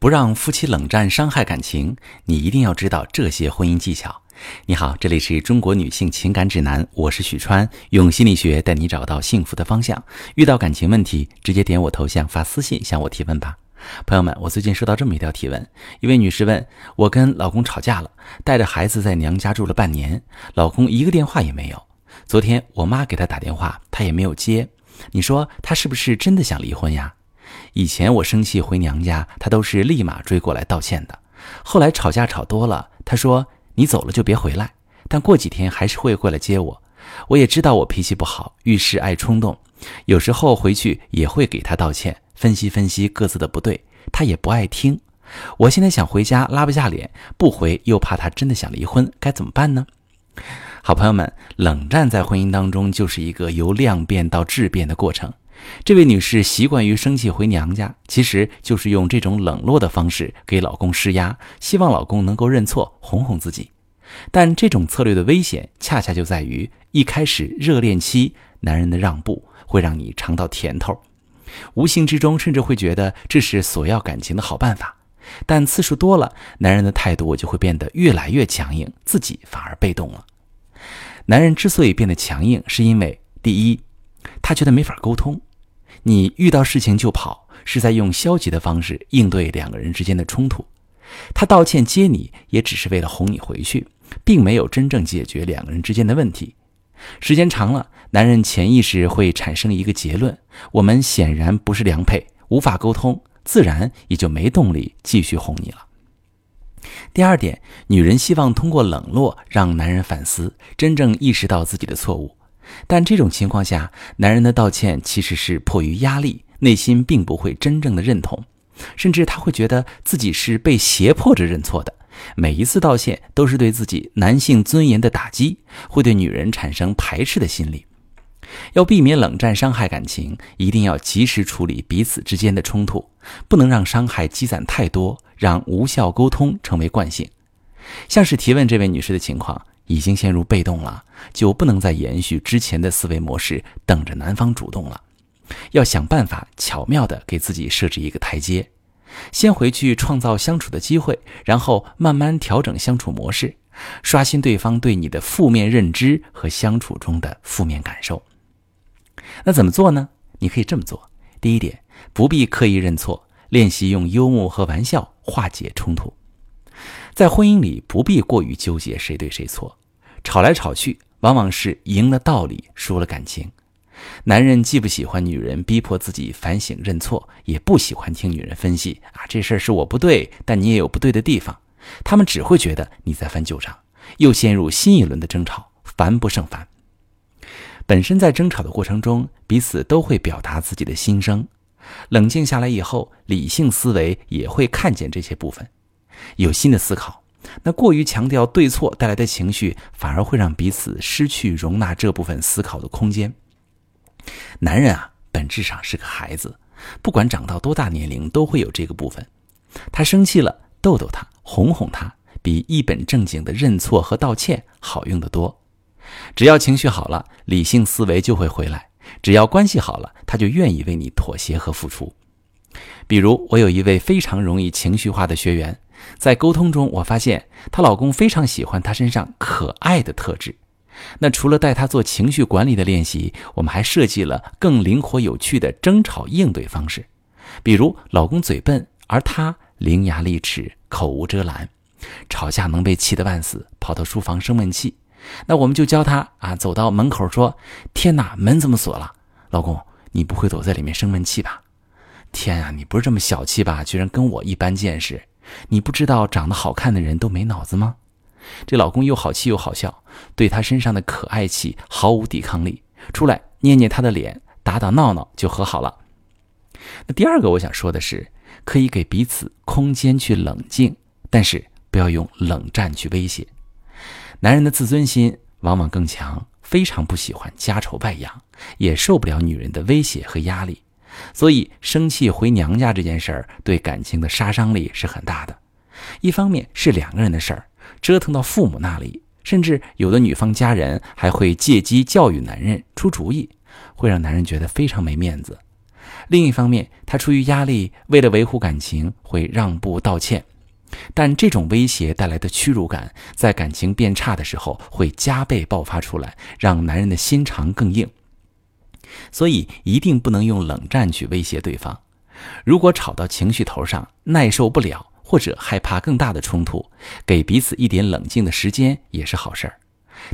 不让夫妻冷战伤害感情，你一定要知道这些婚姻技巧。你好，这里是中国女性情感指南，我是许川，用心理学带你找到幸福的方向。遇到感情问题，直接点我头像发私信向我提问吧。朋友们，我最近收到这么一条提问，一位女士问我跟老公吵架了，带着孩子在娘家住了半年，老公一个电话也没有。昨天我妈给他打电话，他也没有接。你说他是不是真的想离婚呀？以前我生气回娘家，他都是立马追过来道歉的。后来吵架吵多了，他说：“你走了就别回来。”但过几天还是会过来接我。我也知道我脾气不好，遇事爱冲动，有时候回去也会给他道歉，分析分析各自的不对，他也不爱听。我现在想回家，拉不下脸，不回又怕他真的想离婚，该怎么办呢？好朋友们，冷战在婚姻当中就是一个由量变到质变的过程。这位女士习惯于生气回娘家，其实就是用这种冷落的方式给老公施压，希望老公能够认错，哄哄自己。但这种策略的危险，恰恰就在于一开始热恋期，男人的让步会让你尝到甜头，无形之中甚至会觉得这是索要感情的好办法。但次数多了，男人的态度就会变得越来越强硬，自己反而被动了。男人之所以变得强硬，是因为第一，他觉得没法沟通。你遇到事情就跑，是在用消极的方式应对两个人之间的冲突。他道歉接你，也只是为了哄你回去，并没有真正解决两个人之间的问题。时间长了，男人潜意识会产生一个结论：我们显然不是良配，无法沟通，自然也就没动力继续哄你了。第二点，女人希望通过冷落让男人反思，真正意识到自己的错误。但这种情况下，男人的道歉其实是迫于压力，内心并不会真正的认同，甚至他会觉得自己是被胁迫着认错的。每一次道歉都是对自己男性尊严的打击，会对女人产生排斥的心理。要避免冷战伤害感情，一定要及时处理彼此之间的冲突，不能让伤害积攒太多，让无效沟通成为惯性。像是提问这位女士的情况。已经陷入被动了，就不能再延续之前的思维模式，等着男方主动了。要想办法巧妙地给自己设置一个台阶，先回去创造相处的机会，然后慢慢调整相处模式，刷新对方对你的负面认知和相处中的负面感受。那怎么做呢？你可以这么做：第一点，不必刻意认错，练习用幽默和玩笑化解冲突。在婚姻里，不必过于纠结谁对谁错。吵来吵去，往往是赢了道理，输了感情。男人既不喜欢女人逼迫自己反省认错，也不喜欢听女人分析啊，这事儿是我不对，但你也有不对的地方。他们只会觉得你在翻旧账，又陷入新一轮的争吵，烦不胜烦。本身在争吵的过程中，彼此都会表达自己的心声。冷静下来以后，理性思维也会看见这些部分，有新的思考。那过于强调对错带来的情绪，反而会让彼此失去容纳这部分思考的空间。男人啊，本质上是个孩子，不管长到多大年龄，都会有这个部分。他生气了，逗逗他，哄哄他，比一本正经的认错和道歉好用得多。只要情绪好了，理性思维就会回来；只要关系好了，他就愿意为你妥协和付出。比如，我有一位非常容易情绪化的学员。在沟通中，我发现她老公非常喜欢她身上可爱的特质。那除了带她做情绪管理的练习，我们还设计了更灵活有趣的争吵应对方式。比如，老公嘴笨，而她伶牙俐齿、口无遮拦，吵架能被气得半死，跑到书房生闷气。那我们就教她啊，走到门口说：“天哪，门怎么锁了？老公，你不会躲在里面生闷气吧？天啊，你不是这么小气吧？居然跟我一般见识。”你不知道长得好看的人都没脑子吗？这老公又好气又好笑，对她身上的可爱气毫无抵抗力，出来捏捏她的脸，打打闹闹就和好了。那第二个我想说的是，可以给彼此空间去冷静，但是不要用冷战去威胁。男人的自尊心往往更强，非常不喜欢家丑外扬，也受不了女人的威胁和压力。所以，生气回娘家这件事儿对感情的杀伤力是很大的。一方面是两个人的事儿，折腾到父母那里，甚至有的女方家人还会借机教育男人、出主意，会让男人觉得非常没面子。另一方面，他出于压力，为了维护感情会让步道歉，但这种威胁带来的屈辱感，在感情变差的时候会加倍爆发出来，让男人的心肠更硬。所以一定不能用冷战去威胁对方。如果吵到情绪头上，耐受不了，或者害怕更大的冲突，给彼此一点冷静的时间也是好事儿。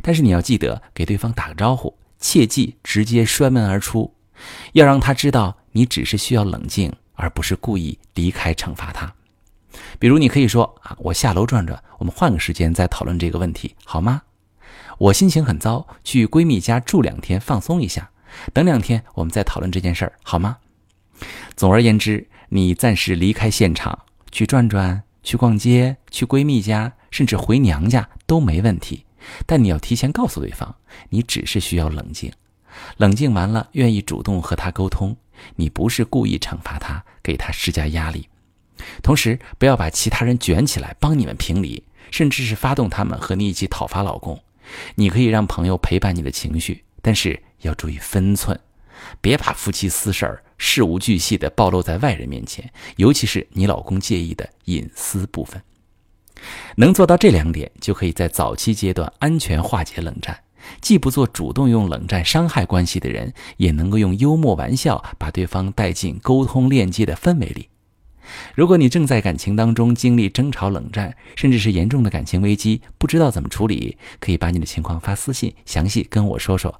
但是你要记得给对方打个招呼，切记直接摔门而出，要让他知道你只是需要冷静，而不是故意离开惩罚他。比如你可以说啊，我下楼转转，我们换个时间再讨论这个问题，好吗？我心情很糟，去闺蜜家住两天放松一下。等两天，我们再讨论这件事儿，好吗？总而言之，你暂时离开现场，去转转，去逛街，去闺蜜家，甚至回娘家都没问题。但你要提前告诉对方，你只是需要冷静，冷静完了，愿意主动和他沟通。你不是故意惩罚他，给他施加压力。同时，不要把其他人卷起来帮你们评理，甚至是发动他们和你一起讨伐老公。你可以让朋友陪伴你的情绪。但是要注意分寸，别把夫妻私事儿事无巨细的暴露在外人面前，尤其是你老公介意的隐私部分。能做到这两点，就可以在早期阶段安全化解冷战，既不做主动用冷战伤害关系的人，也能够用幽默玩笑把对方带进沟通链接的氛围里。如果你正在感情当中经历争吵、冷战，甚至是严重的感情危机，不知道怎么处理，可以把你的情况发私信，详细跟我说说，